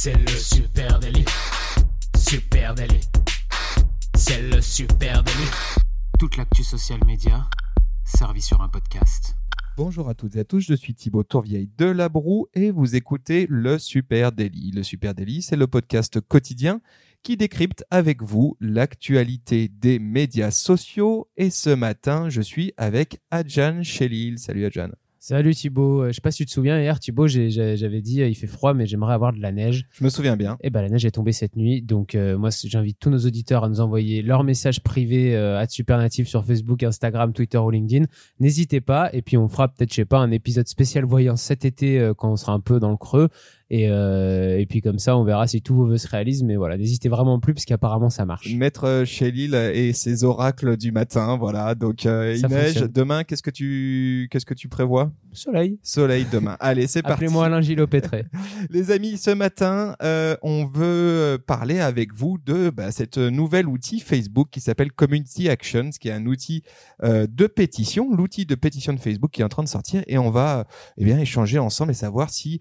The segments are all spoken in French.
C'est le super délit. Super délit. C'est le super délit. Toute l'actu social média servie sur un podcast. Bonjour à toutes et à tous, je suis Thibaut Tourvieille de La Broue et vous écoutez le Super Daily. Le Super Daily, c'est le podcast quotidien qui décrypte avec vous l'actualité des médias sociaux. Et ce matin, je suis avec Adjan Chelil. Salut Adjan. Salut Thibaut, euh, je sais pas si tu te souviens, hier Thibaut, j'avais dit euh, il fait froid mais j'aimerais avoir de la neige. Je me souviens bien. Et ben la neige est tombée cette nuit, donc euh, moi j'invite tous nos auditeurs à nous envoyer leurs messages privés euh, à Supernatif sur Facebook, Instagram, Twitter ou LinkedIn. N'hésitez pas, et puis on fera peut-être, je sais pas, un épisode spécial voyance cet été euh, quand on sera un peu dans le creux. Et, euh, et puis comme ça, on verra si tous vos vœux se réalisent. Mais voilà, n'hésitez vraiment plus parce qu'apparemment ça marche. Maître Chelil et ses oracles du matin, voilà. Donc euh, il neige. Demain, qu'est-ce que tu qu'est-ce que tu prévois? Soleil. Soleil demain. Allez, c'est parti. Appelez-moi Alain Gillot-Pétré. Les amis, ce matin, euh, on veut parler avec vous de bah, cette nouvel outil Facebook qui s'appelle Community Actions, qui est un outil euh, de pétition, l'outil de pétition de Facebook qui est en train de sortir, et on va eh bien échanger ensemble et savoir si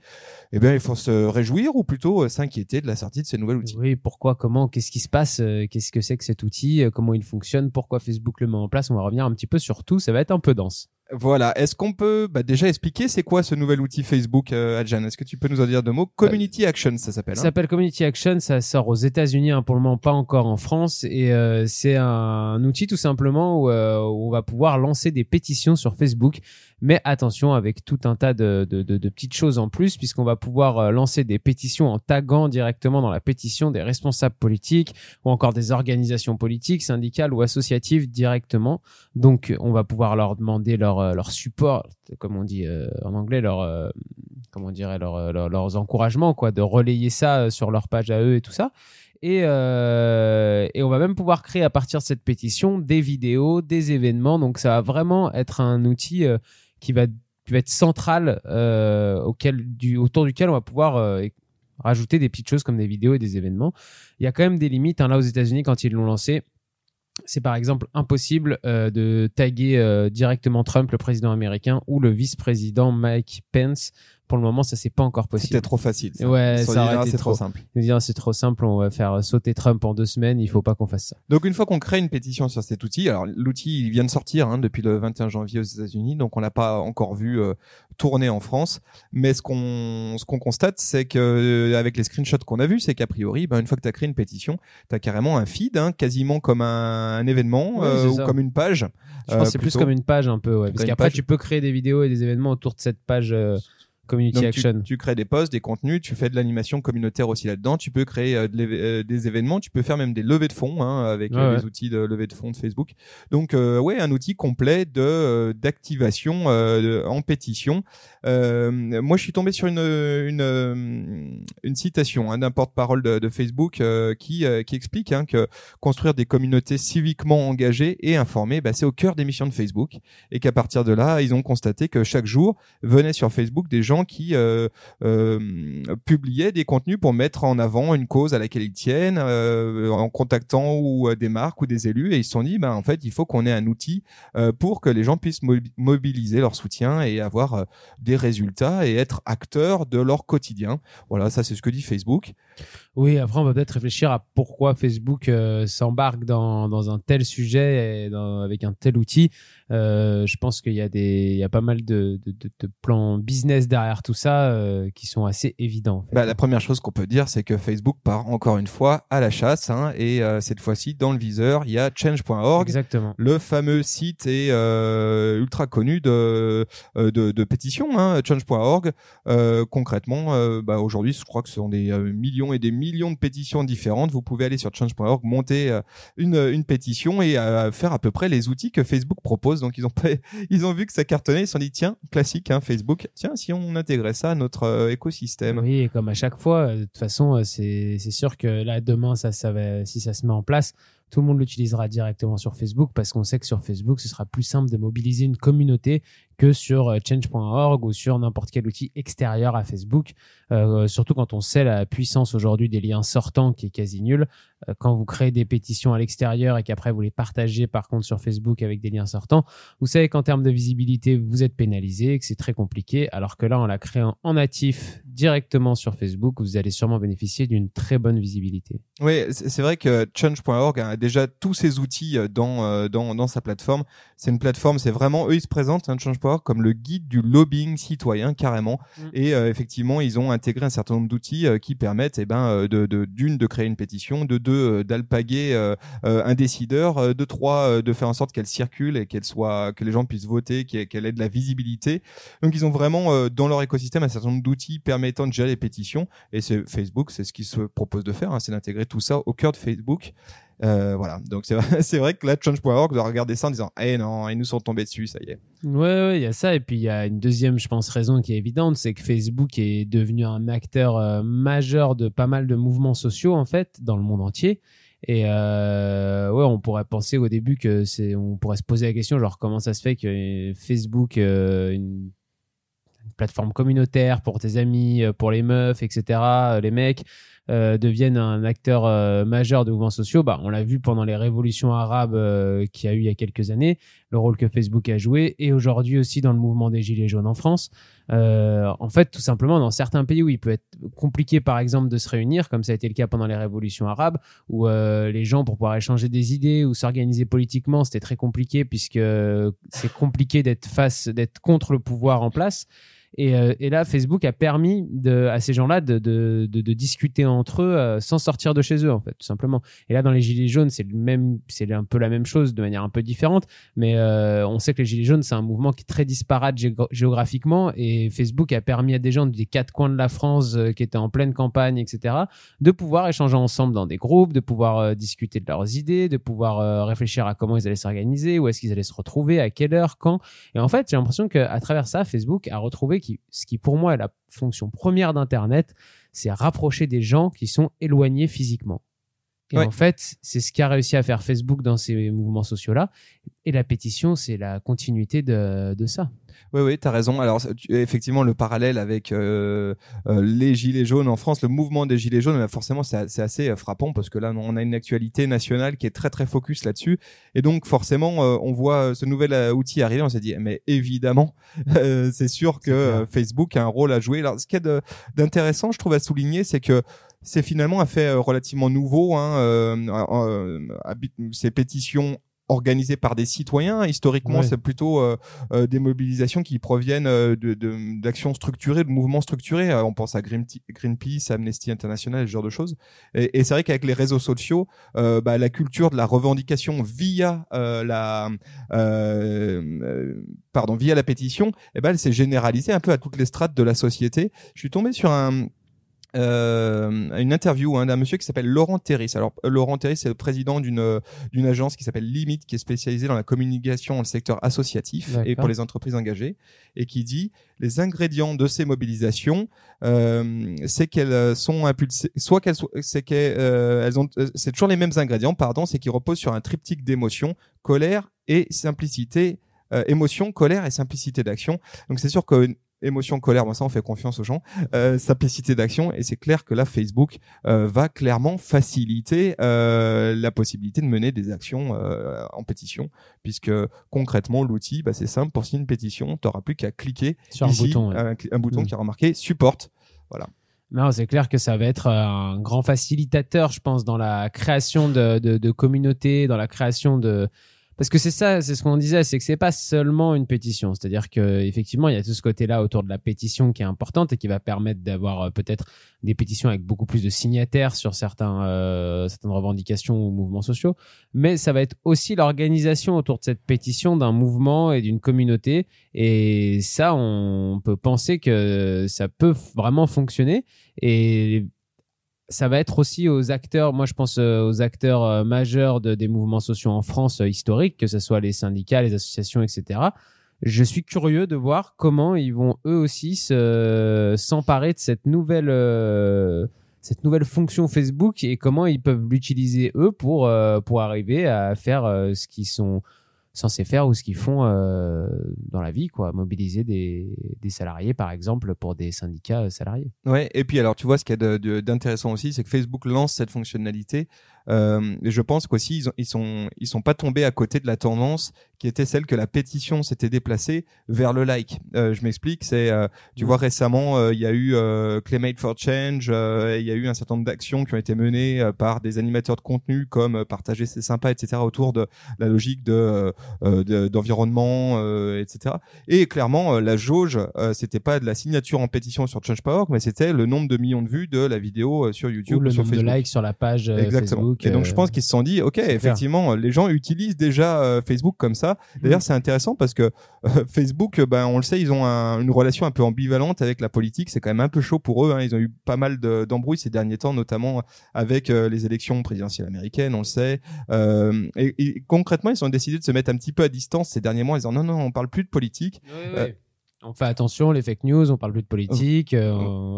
eh bien il faut se réjouir ou plutôt euh, s'inquiéter de la sortie de ce nouvel outil? Oui, pourquoi, comment, qu'est-ce qui se passe, euh, qu'est-ce que c'est que cet outil, euh, comment il fonctionne, pourquoi Facebook le met en place? On va revenir un petit peu sur tout. Ça va être un peu dense. Voilà. Est-ce qu'on peut bah, déjà expliquer c'est quoi ce nouvel outil Facebook, euh, Adjan? Est-ce que tu peux nous en dire deux mots? Community Actions, ça s'appelle. Ça hein s'appelle Community Action, ça sort aux États-Unis hein, pour le moment, pas encore en France, et euh, c'est un outil tout simplement où, euh, où on va pouvoir lancer des pétitions sur Facebook. Mais attention avec tout un tas de, de, de, de petites choses en plus, puisqu'on va pouvoir euh, lancer des pétitions en taguant directement dans la pétition des responsables politiques ou encore des organisations politiques, syndicales ou associatives directement. Donc on va pouvoir leur demander leur, euh, leur support, comme on dit euh, en anglais, leur euh, comment on dirait leur, euh, leur- leurs encouragements quoi de relayer ça sur leur page à eux et tout ça et, euh, et on va même pouvoir créer à partir de cette pétition des vidéos des événements donc ça va vraiment être un outil qui va qui va être central euh, auquel du autour duquel on va pouvoir euh, rajouter des petites choses comme des vidéos et des événements il y a quand même des limites hein, là aux États-Unis quand ils l'ont lancé c'est par exemple impossible euh, de taguer directement Trump, le président américain, ou le vice-président Mike Pence. Pour le moment, ça c'est pas encore possible. C'était trop facile. ça. Ouais, Sur ça c'est trop trop. simple. C'est trop simple, on va faire sauter Trump en deux semaines. Il faut pas qu'on fasse ça. Donc une fois qu'on crée une pétition sur cet outil, alors l'outil il vient de sortir hein, depuis le 21 janvier aux États-Unis, donc on l'a pas encore vu euh, tourner en France, mais ce qu'on ce qu'on constate c'est que euh, avec les screenshots qu'on a vus, c'est qu'a priori, ben, une fois que tu as créé une pétition, tu as carrément un feed, hein, quasiment comme un, un événement Ouais, euh, ou comme une page. Je Euh, pense que c'est plus comme une page un peu, ouais. Parce qu'après, tu peux créer des vidéos et des événements autour de cette page euh, Community Donc, Action. tu crées des posts, des contenus, tu fais de l'animation communautaire aussi là-dedans. Tu peux créer euh, de euh, des événements, tu peux faire même des levées de fonds hein, avec euh, ouais. les outils de levée de fonds de Facebook. Donc ouais, un outil complet de d'activation en pétition. Moi, je suis tombé sur une une, une citation hein, d'un porte-parole de, de Facebook qui qui explique hein, que construire des communautés civiquement engagées et informées, bah, c'est au cœur des missions de Facebook et qu'à partir de là, ils ont constaté que chaque jour venaient sur Facebook des gens qui euh, euh, publiaient des contenus pour mettre en avant une cause à laquelle ils tiennent, euh, en contactant ou des marques ou des élus, et ils se sont dit, ben en fait, il faut qu'on ait un outil pour que les gens puissent mobi- mobiliser leur soutien et avoir des résultats et être acteurs de leur quotidien. Voilà, ça c'est ce que dit Facebook. Oui, après, on va peut-être réfléchir à pourquoi Facebook euh, s'embarque dans, dans un tel sujet et dans- avec un tel outil. Euh, je pense qu'il y a des, il y a pas mal de, de, de- de plans business derrière tout ça euh, qui sont assez évidents. en fait. Bah, la première chose qu'on peut dire, c'est que Facebook part encore une fois à la chasse, hein, et cette fois-ci dans le viseur, il y a change.org. Exactement. le fameux site est ultra connu de, euh, de, de pétition, hein, change.org. Concrètement, bah, aujourd'hui, je crois que ce sont des euh, et des millions de pétitions différentes. Vous pouvez aller sur change.org, monter euh, une, une pétition et euh, faire à peu près les outils que Facebook propose. Donc, ils ont, ils ont vu que ça cartonnait, ils se sont dit, tiens, classique, hein, Facebook, tiens, si on intégrait ça à notre euh, écosystème. Oui, et comme à chaque fois, de toute façon, c'est sûr que là, demain, ça, ça va, si ça se met en place, tout le monde l'utilisera directement sur Facebook parce qu'on sait que sur Facebook, ce sera plus simple de mobiliser une communauté que sur euh, change.org ou sur n'importe quel outil extérieur à Facebook. Euh, surtout quand on sait la puissance aujourd'hui des liens sortants qui est quasi nulle. euh, quand vous créez des pétitions à l'extérieur et qu'après vous les partagez par contre sur Facebook avec des liens sortants, vous savez qu'en termes de visibilité, vous êtes pénalisé, que c'est très compliqué, alors que là, en la créant en natif directement sur Facebook, vous allez sûrement bénéficier d'une très bonne visibilité. Oui, c'est vrai que change.org a déjà tous ces outils dans, dans, dans sa plateforme. C'est une plateforme, c'est vraiment, eux, ils se présentent, hein, change.org, comme le guide du lobbying citoyen, carrément. Mm. Et effectivement, ils ont intégré un certain nombre d'outils qui permettent, eh ben, de, de, d'une, de créer une pétition, de deux, d'alpaguer un décideur, de trois, de faire en sorte qu'elle circule et qu'elle soit, que les gens puissent voter, qu'elle ait de la visibilité. Donc ils ont vraiment euh, dans leur écosystème un certain nombre d'outils permettant de gérer les pétitions. Et c'est Facebook, c'est ce qu'ils se propose de faire, hein, c'est d'intégrer tout ça au cœur de Facebook. Euh, voilà, donc c'est vrai, vrai que là, change.org doit regarder ça en disant, eh non, ils nous sont tombés dessus, ça y est. Ouais, il y a ça. Et puis il y a une deuxième, je pense, raison qui est évidente, c'est que Facebook est devenu un acteur euh, majeur de pas mal de mouvements sociaux en fait dans le monde entier. Et euh, ouais, on pourrait penser au début que c'est, on pourrait se poser la question, genre comment ça se fait que Facebook, euh, une, plateforme communautaire pour tes amis, pour les meufs, etc., les mecs, euh, deviennent un acteur euh, majeur de mouvements sociaux, bah, on l'a vu pendant les révolutions arabes euh, qu'il y a eu il y a quelques années, le rôle que Facebook a joué, et aujourd'hui aussi dans le mouvement des Gilets jaunes en France. en fait, tout simplement, dans certains pays où il peut être compliqué, par exemple, de se réunir, comme ça a été le cas pendant les révolutions arabes, où les gens, pour pouvoir échanger des idées ou s'organiser politiquement, c'était très compliqué puisque c'est compliqué d'être face, d'être contre le pouvoir en place. Et, euh, et, là, Facebook a permis à ces gens-là de, discuter entre eux euh, sans sortir de chez eux, en fait, tout simplement. Et là, dans les Gilets jaunes, c'est même, c'est un peu la même chose de manière un peu différente, mais euh, on sait que les Gilets jaunes, c'est un mouvement qui est très disparate géographiquement, et Facebook a permis à des gens des quatre coins de la France qui étaient en pleine campagne, etc., de pouvoir échanger ensemble dans des groupes, de pouvoir discuter de leurs idées, de pouvoir réfléchir à comment ils allaient s'organiser, où est-ce qu'ils allaient se retrouver, à quelle heure, quand. Et en fait, j'ai l'impression qu'à travers ça, Facebook a retrouvé ce qui pour moi est la fonction première d'Internet, c'est rapprocher des gens qui sont éloignés physiquement. Et en fait, c'est ce qu'a réussi à faire Facebook dans ces mouvements sociaux-là. Et la pétition, c'est la continuité de, de ça. Oui, oui, tu as raison. Alors, effectivement, le parallèle avec euh, euh, les Gilets jaunes en France, le mouvement des Gilets jaunes, bah, forcément, c'est assez euh, frappant parce que là, on a une actualité nationale qui est très, très focus là-dessus. Et donc, forcément, on voit ce nouvel outil arriver. On s'est dit, mais évidemment, c'est sûr que Facebook a un rôle à jouer. Alors, ce qui est d'intéressant, je trouve, à souligner, c'est que c'est finalement un fait relativement nouveau. Hein, ces pétitions organisé par des citoyens. Historiquement, c'est plutôt euh, euh, des mobilisations qui proviennent euh, d'actions structurées, de mouvements structurés. on pense à Greenpeace, Amnesty International, ce genre de choses. Et, c'est vrai qu'avec les réseaux sociaux, bah, la culture de la revendication via la pardon via la pétition, eh ben, elle s'est généralisée un peu à toutes les strates de la société. Je suis tombé sur un euh, une interview hein, d'un monsieur qui s'appelle Laurent Terris. Alors euh, Laurent Terris c'est le président d'une euh, d'une agence qui s'appelle Limit qui est spécialisée dans la communication dans le secteur associatif et pour les entreprises engagées et qui dit les ingrédients de ces mobilisations euh, c'est qu'elles sont impulsées soit qu'elles c'est qu'elles elles ont c'est toujours les mêmes ingrédients pardon c'est qu'ils reposent sur un triptyque d'émotions colère et simplicité émotion, colère et simplicité d'action. Donc c'est sûr que émotion, colère, moi ça on fait confiance aux gens, euh, simplicité d'action et c'est clair que là Facebook euh, va clairement faciliter euh, la possibilité de mener des actions en pétition puisque concrètement l'outil bah, c'est simple pour signer une pétition, tu n'auras plus qu'à cliquer sur un bouton, un, bouton mm. qui est remarqué support. Voilà. Non, c'est clair que ça va être un grand facilitateur, je pense, dans la création de, de, de communautés, dans la création de, parce que c'est ça, c'est ce qu'on disait, c'est que c'est pas seulement une pétition. C'est-à-dire que effectivement, il y a tout ce côté-là autour de la pétition qui est importante et qui va permettre d'avoir euh, peut-être des pétitions avec beaucoup plus de signataires sur certains, euh, certaines revendications ou mouvements sociaux. Mais ça va être aussi l'organisation autour de cette pétition d'un mouvement et d'une communauté. Et ça, on peut penser que ça peut vraiment fonctionner. Et ça va être aussi aux acteurs, moi je pense euh, aux acteurs euh, majeurs de, des mouvements sociaux en France euh, historiques, que ce soit les syndicats, les associations, etc. Je suis curieux de voir comment ils vont eux aussi s'emparer de cette nouvelle cette nouvelle fonction Facebook et comment ils peuvent l'utiliser eux pour pour arriver à faire ce qu'ils sont censés faire ou ce qu'ils font euh, dans la vie, quoi. Mobiliser des, salariés, par exemple, pour des syndicats salariés. Ouais, et puis alors, tu vois, ce qui est d'intéressant aussi, c'est que Facebook lance cette fonctionnalité Euh, je pense qu'aussi ils, ils sont ils sont pas tombés à côté de la tendance qui était celle que la pétition s'était déplacée vers le like. Euh, je m'explique, c'est euh, tu Mhm. vois récemment euh, il y a eu euh, Claymate for Change, euh, il y a eu un certain nombre d'actions qui ont été menées euh, par des animateurs de contenu comme euh, partager c'est sympa etc autour de la logique de euh, euh, de- d'environnement euh, etc. Et clairement euh, la jauge euh, c'était pas de la signature en pétition sur Change.org mais c'était le nombre de millions de vues de la vidéo euh, sur YouTube Ou le sur nombre de likes sur la page euh, Exactement. Facebook. Et donc euh, je pense qu'ils se sont dit, ok, clair. effectivement, les gens utilisent déjà euh, Facebook comme ça. D'ailleurs, Mm. c'est intéressant parce que euh, Facebook, ben on le sait, ils ont un- une relation un peu ambivalente avec la politique. C'est quand même un peu chaud pour eux. hein. Ils ont eu pas mal de- d'embrouilles ces derniers temps, notamment avec euh, les élections présidentielles américaines, on le sait. Euh, et, et concrètement, ils ont décidé de se mettre un petit peu à distance ces derniers mois, en disant non, non, on parle plus de politique. Oui, oui. Euh, On fait attention, les fake news, on parle plus de politique. euh,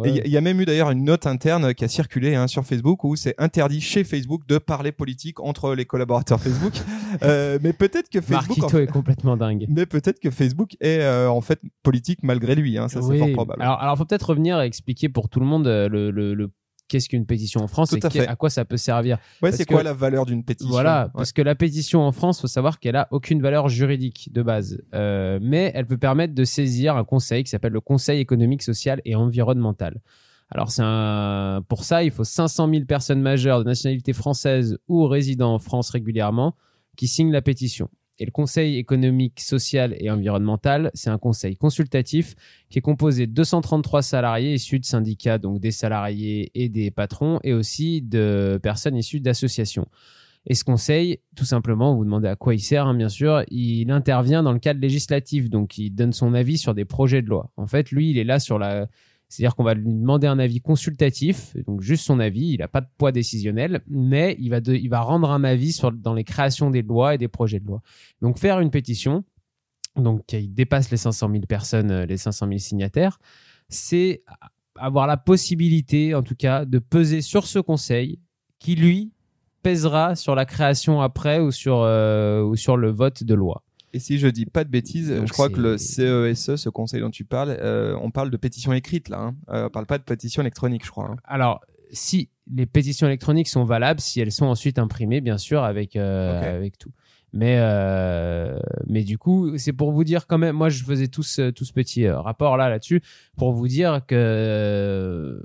Il ouais. y, a- il y a même eu d'ailleurs une note interne qui a circulé hein, sur Facebook où c'est interdit chez Facebook de parler politique entre les collaborateurs Facebook. Euh, mais peut-être que Facebook, Marquito en- est complètement dingue. mais peut-être que Facebook est euh, en fait politique malgré lui. Hein, ça c'est fort probable. Alors, alors faut peut-être revenir et expliquer pour tout le monde euh, le, le, le- qu'est-ce qu'une pétition en France Tout et à quoi ça peut servir. ouais, c'est quoi la valeur d'une pétition Voilà, Ouais. parce que la pétition en France, faut savoir qu'elle a aucune valeur juridique de base, Euh, mais elle peut permettre de saisir un conseil qui s'appelle le Conseil économique, social et environnemental. Alors c'est un... pour ça, il faut 500 000 personnes majeures de nationalité française ou résidant en France régulièrement qui signent la pétition. Et le Conseil économique, social et environnemental, c'est un conseil consultatif qui est composé de 233 salariés issus de syndicats, donc des salariés et des patrons, et aussi de personnes issues d'associations. Et ce conseil, tout simplement, vous demandez à quoi il sert, hein, bien sûr, il intervient dans le cadre législatif, donc il donne son avis sur des projets de loi. En fait, lui, il est là sur la... C'est-à-dire qu'on va lui demander un avis consultatif, donc juste son avis, il n'a pas de poids décisionnel, mais il va, il va rendre un avis dans les créations des lois et des projets de loi. Donc faire une pétition, donc qui dépasse les 500 000 personnes, euh, les 500 000 signataires, c'est avoir la possibilité, en tout cas, de peser sur ce conseil qui, lui, pèsera sur la création après ou sur, euh, ou sur le vote de loi. Et si je dis pas de bêtises, Donc je crois que le CESE, ce conseil dont tu parles, euh, on parle de pétition écrite là. Hein. Euh, on parle pas de pétition électronique, je crois. hein. Alors, si les pétitions électroniques sont valables, si elles sont ensuite imprimées, bien sûr, avec, euh, avec tout. Mais, euh, mais du coup, c'est pour vous dire quand même, moi je faisais tout ce, tout ce petit rapport là là-dessus, pour vous dire que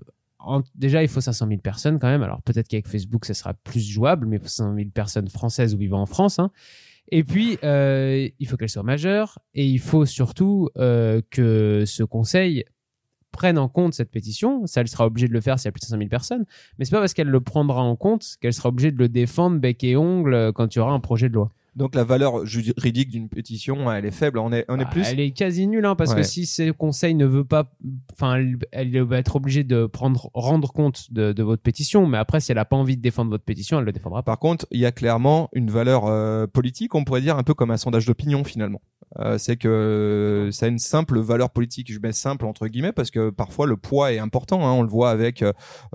déjà il faut 500 000 personnes quand même. Alors peut-être qu'avec Facebook ça sera plus jouable, mais il faut 500 000 personnes françaises ou vivant en France. hein. Et puis, euh, il faut qu'elles soient majeures et il faut surtout euh, que ce conseil prenne en compte cette pétition. Ça, elle sera obligée de le faire s'il y a plus de 500 000 personnes. Mais c'est pas parce qu'elle le prendra en compte qu'elle sera obligée de le défendre bec et ongle euh, quand il y aura un projet de loi. Donc la valeur juridique d'une pétition, elle est faible. On est, on est Bah, plus. Elle est quasi nulle, hein, parce Ouais. que si ce conseil ne veut pas, enfin, elle, elle va être obligée de prendre, rendre compte de, de votre pétition. Mais après, si elle a pas envie de défendre votre pétition, elle le défendra pas. Par contre, il y a clairement une valeur euh, politique, on pourrait dire un peu comme un sondage d'opinion finalement. Euh, c'est que ça a une simple valeur politique. Je mets simple entre guillemets parce que parfois le poids est important. Hein, on le voit avec,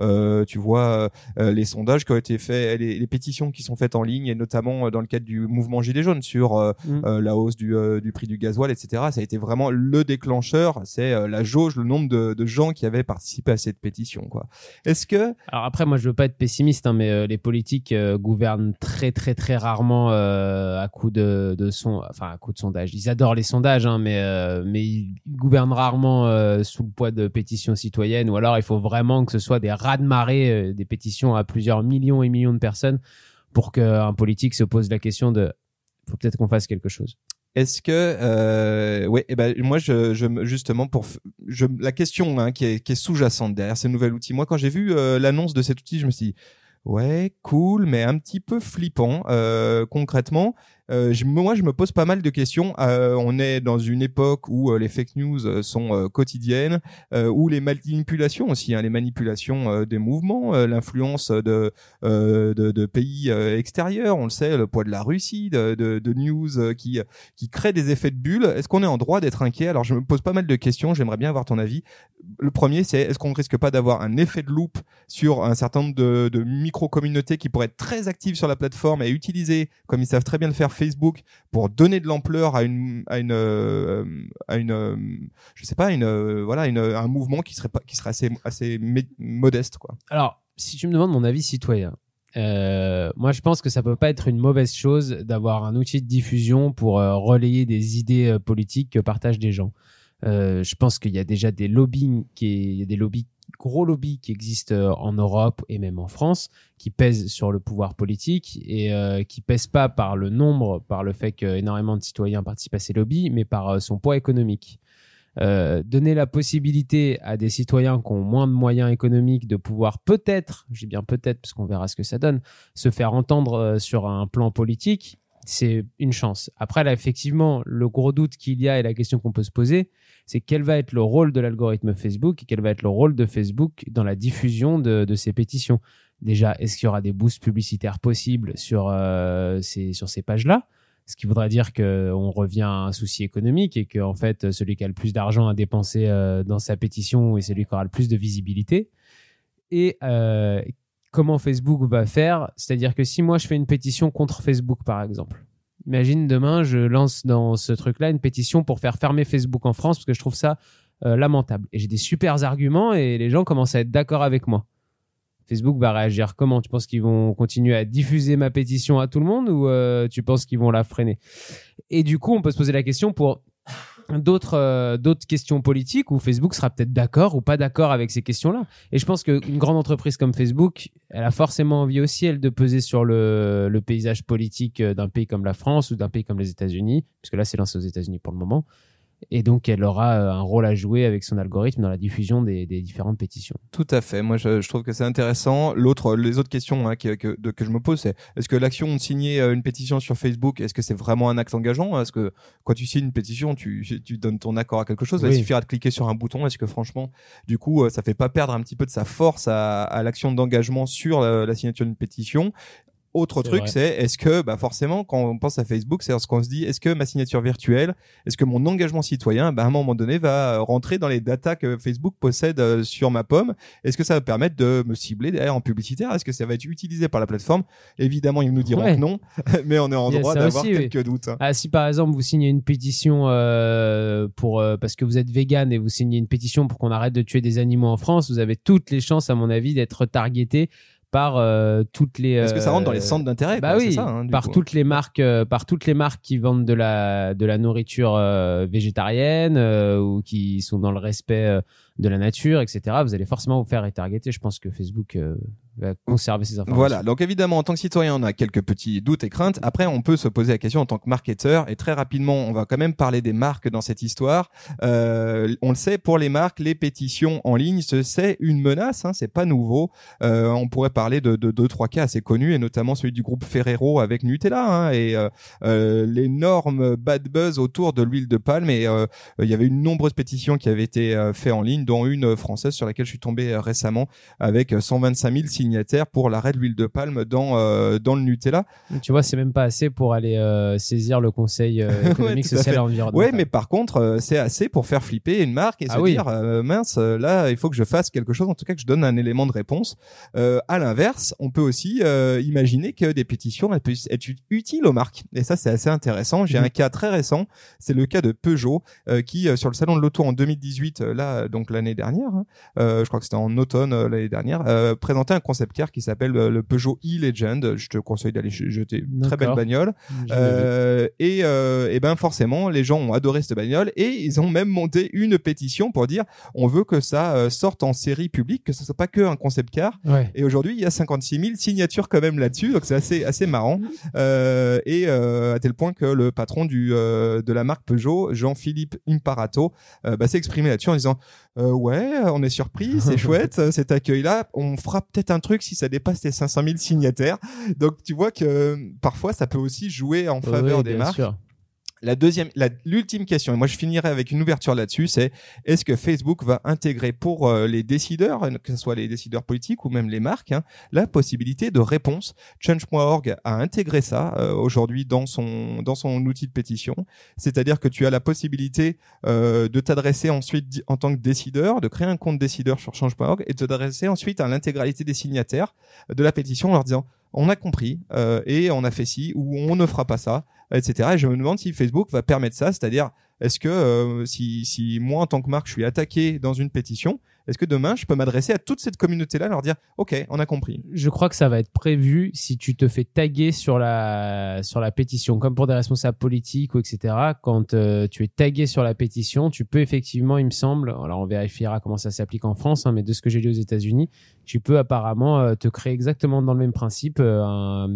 euh, tu vois, les sondages qui ont été faits, les, les pétitions qui sont faites en ligne et notamment dans le cadre du mouvement Gilets jaunes sur euh, Mm. euh, la hausse du, euh, du prix du gasoil, etc. Ça a été vraiment le déclencheur. C'est euh, la jauge, le nombre de, de gens qui avaient participé à cette pétition. Quoi. Est-ce que Alors après, moi, je veux pas être pessimiste, hein, mais euh, les politiques euh, gouvernent très, très, très rarement euh, à coup de, de son, enfin à coup de sondage. Ils adorent les sondages, hein, mais euh, mais ils gouvernent rarement euh, sous le poids de pétitions citoyennes. Ou alors, il faut vraiment que ce soit des raz de marée, euh, des pétitions à plusieurs millions et millions de personnes, pour qu'un politique se pose la question de, faut peut-être qu'on fasse quelque chose. Est-ce que euh, ouais eh ben moi je, je me- justement pour je la question hein, qui est qui est sous-jacente derrière ce nouvel outil moi quand j'ai vu euh, l'annonce de cet outil je me suis dit ouais cool mais un petit peu flippant euh, concrètement euh, moi je me pose pas mal de questions Euh, on est dans une époque où euh, les fake news sont quotidiennes où les manipulations aussi hein, les manipulations des mouvements l'influence de, de pays extérieurs on le sait le poids de la Russie de, de, news qui qui crée des effets de bulle. Est-ce qu'on est en droit d'être inquiet? Alors je me pose pas mal de questions, j'aimerais bien avoir ton avis. Le premier, c'est est-ce qu'on risque pas d'avoir un effet de loupe sur un certain nombre de micro-communautés qui pourraient être très actives sur la plateforme et utiliser, comme ils savent très bien le faire Facebook, pour donner de l'ampleur à un mouvement qui serait pas qui serait assez assez modeste. Alors, si tu me demandes mon avis citoyen, Euh, moi, je pense que ça peut pas être une mauvaise chose d'avoir un outil de diffusion pour euh, relayer des idées euh, politiques que partagent des gens. Euh, je pense qu'il y a déjà des lobbying, qui il y a des lobbies, gros lobbies qui existent euh, en Europe et même en France, qui pèsent sur le pouvoir politique et euh, qui pèsent pas par le nombre, par le fait qu'énormément de citoyens participent à ces lobbies, mais par euh, son poids économique. Euh, donner la possibilité à des citoyens qui ont moins de moyens économiques de pouvoir peut-être, j'ai bien peut-être parce qu'on verra ce que ça donne, se faire entendre sur un plan politique, c'est une chance. Après, là, effectivement, le gros doute qu'il y a et la question qu'on peut se poser, c'est quel va être le rôle de l'algorithme Facebook et quel va être le rôle de Facebook dans la diffusion de, ces pétitions. Déjà, est-ce qu'il y aura des boosts publicitaires possibles sur, euh, ces pages-là? Ce qui voudrait dire qu'on revient à un souci économique et que en fait celui qui a le plus d'argent à dépenser euh, dans sa pétition est celui qui aura le plus de visibilité. Et euh, comment Facebook va faire? C'est-à-dire que si moi je fais une pétition contre Facebook par exemple, imagine demain je lance dans ce truc-là une pétition pour faire fermer Facebook en France parce que je trouve ça euh, lamentable. Et j'ai des super arguments et les gens commencent à être d'accord avec moi. Facebook va réagir comment? Tu penses qu'ils vont continuer à diffuser ma pétition à tout le monde ou euh, tu penses qu'ils vont la freiner? Et du coup, on peut se poser la question pour d'autres euh, d'autres questions politiques où Facebook sera peut-être d'accord ou pas d'accord avec ces questions-là. Et je pense qu'une grande entreprise comme Facebook, elle a forcément envie aussi, elle, de peser sur le, le paysage politique euh, d'un pays comme la France ou d'un pays comme les États-Unis, puisque là, c'est lancé aux États-Unis pour le moment. Et donc, elle aura euh, un rôle à jouer avec son algorithme dans la diffusion des, des différentes pétitions. Tout à fait. Moi, je, je trouve que c'est intéressant. L'autre, les autres questions hein, que, que, de- que je me pose, c'est est-ce que l'action de signer euh, une pétition sur Facebook, est-ce que c'est vraiment un acte engageant? Est-ce que quand tu signes une pétition, tu, tu donnes ton accord à quelque chose? Oui. Il suffira de cliquer sur un bouton. Est-ce que franchement, du coup, euh, ça fait pas perdre un petit peu de sa force à, à l'action d'engagement sur la, la signature d'une pétition? Autre truc, c'est est-ce que, bah forcément, quand on pense à Facebook, c'est ce qu'on se dit, est-ce que ma signature virtuelle, est-ce que mon engagement citoyen, bah, à un moment donné, va rentrer dans les datas que Facebook possède euh, sur ma pomme? Est-ce que ça va permettre de me cibler derrière en publicitaire? Est-ce que ça va être utilisé par la plateforme? Évidemment, ils nous diront Ouais. que non, mais on est en droit d'avoir oui. quelques doutes. Ah, si par exemple vous signez une pétition euh, pour euh, parce que vous êtes vegan et vous signez une pétition pour qu'on arrête de tuer des animaux en France, vous avez toutes les chances, à mon avis, d'être targeté par euh, toutes les. Est-ce que ça rentre dans euh, les centres d'intérêt Bah quoi, oui, ça, hein, par coup. toutes les marques, euh, par toutes les marques qui vendent de la de la nourriture euh, végétarienne euh, ou qui sont dans le respect euh, de la nature, etc. Vous allez forcément vous faire retargeter. Je pense que Facebook euh, va conserver ces informations. Voilà, donc évidemment, en tant que citoyen, on a quelques petits doutes et craintes. Après, on peut se poser la question en tant que marketeur, et très rapidement, on va quand même parler des marques dans cette histoire. Euh, on le sait, pour les marques, les pétitions en ligne, ce- c'est une menace, hein, c'est pas nouveau. Euh, on pourrait parler de, de deux, trois cas assez connus, et notamment celui du groupe Ferrero avec Nutella, hein, et euh, l'énorme bad buzz autour de l'huile de palme. Et il y avait une nombreuse pétition qui avait été euh, fait en ligne, dont une française sur laquelle je suis tombé récemment, avec euh, 125 000 signataires pour l'arrêt de l'huile de palme dans euh, dans le Nutella. Tu vois, c'est même pas assez pour aller euh, saisir le Conseil euh, économique, social et environnemental. Ouais, mais par contre, c'est assez pour faire flipper une marque et Ah se oui. dire mince, là, il faut que je fasse quelque chose. En tout cas, que je donne un élément de réponse. À l'inverse, on peut aussi imaginer que des pétitions elles peuvent être ut- utiles aux marques. Et ça, c'est assez intéressant. J'ai Mhm. un cas très récent. C'est le cas de Peugeot qui, sur le salon de l'auto en 2018, euh, là, donc l'année dernière, hein, je crois que c'était en automne l'année dernière, présentait un concept car qui s'appelle euh, le Peugeot e-Legend. Je te conseille d'aller jeter une très belle bagnole. Euh, et, euh, et ben forcément, les gens ont adoré cette bagnole et ils ont même monté une pétition pour dire on veut que ça euh, sorte en série publique, que ce soit pas que un concept car. Ouais. Et aujourd'hui, il y a 56 000 signatures quand même là-dessus, donc c'est assez assez marrant. Euh, et à tel point que le patron du de la marque Peugeot, Jean-Philippe Imparato, bah, s'est exprimé là-dessus en disant ouais, on est surpris, c'est chouette cet accueil-là. On fera peut-être un truc si ça dépasse les 500 000 signataires. Donc tu vois que euh, parfois ça peut aussi jouer en faveur Oui, des marques. sûr. La deuxième, l'ultime question, et moi je finirai avec une ouverture là-dessus, c'est est-ce que Facebook va intégrer pour euh, les décideurs, que ce soit les décideurs politiques ou même les marques, hein, la possibilité de réponse? Change.org a intégré ça euh, aujourd'hui dans son dans son outil de pétition, c'est-à-dire que tu as la possibilité euh, de t'adresser ensuite en tant que décideur, de créer un compte décideur sur Change.org et de t'adresser ensuite à l'intégralité des signataires de la pétition en leur disant on a compris euh, et on a fait ci ou on ne fera pas ça, etc. Et je me demande si Facebook va permettre ça, c'est-à-dire est-ce que euh, si, moi en tant que marque je suis attaqué dans une pétition, Est-ce que demain, je peux m'adresser à toute cette communauté-là, leur dire, OK, on a compris. Je crois que ça va être prévu si tu te fais taguer sur la, sur la pétition, comme pour des responsables politiques ou etc. Quand euh, tu es tagué sur la pétition, tu peux effectivement, il me semble, alors on vérifiera comment ça s'applique en France, hein, mais de ce que j'ai lu aux États-Unis, tu peux apparemment euh, te créer exactement dans le même principe euh, un,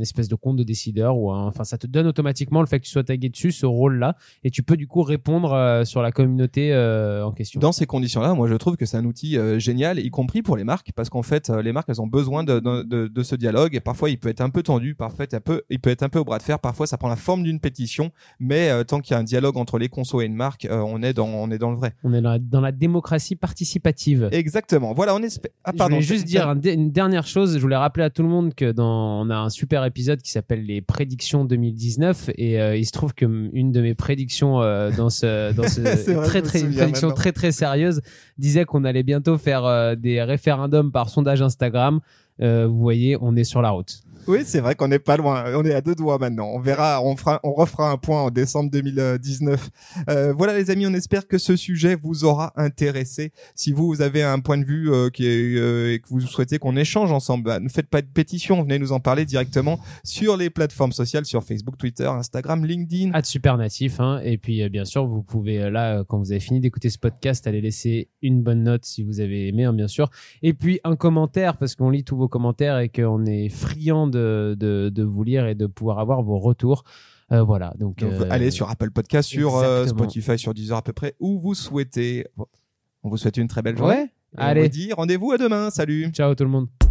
espèce de compte de décideur ou un- enfin ça te donne automatiquement le fait que tu sois tagué dessus ce rôle-là et tu peux du coup répondre euh, sur la communauté en question. Dans ces conditions-là, moi, je trouve que c'est un outil génial, y compris pour les marques, parce qu'en fait, les marques, elles ont besoin de, de, de- de ce dialogue. Et parfois, il peut être un peu tendu, parfois, il peut être un peu au bras de fer. Parfois, ça prend la forme d'une pétition, mais euh, tant qu'il y a un dialogue entre les consos et une marque, euh, on est dans, on est dans le vrai. On est dans la, dans la démocratie participative. Exactement. Voilà, on espère. Ah, je voulais juste dire une dernière chose. Je voulais rappeler à tout le monde que dans, on a un super épisode qui s'appelle les prédictions 2019 et euh, il se trouve que une de mes prédictions euh, dans ce, dans ce vrai, très très une prédiction maintenant. très très sérieuse disait qu'on allait bientôt faire euh, des référendums par sondage Instagram. Vous voyez, on est sur la route. Oui, c'est vrai qu'on n'est pas loin. On est à deux doigts maintenant. On verra, on fera, on refera un point en décembre 2019. Euh, voilà, les amis, on espère que ce sujet vous aura intéressé. Si vous, vous avez un point de vue euh, qui est, euh, et que vous souhaitez qu'on échange ensemble, bah, ne faites pas de pétition. Venez nous en parler directement sur les plateformes sociales, sur Facebook, Twitter, Instagram, LinkedIn. At super natif hein. et puis euh, bien sûr vous pouvez euh, là euh, quand vous avez fini d'écouter ce podcast aller laisser une bonne note si vous avez aimé hein, bien sûr et puis un commentaire parce qu'on lit tous vos commentaires et qu'on est friand de, de, de vous lire et de pouvoir avoir vos retours Euh, voilà donc Donc, euh, allez sur Apple Podcast, sur euh. Spotify, sur Deezer à peu près, où vous souhaitez. On vous souhaite une très belle journée. ouais Et on allez vous dit rendez-vous à demain. Salut. ciao tout le monde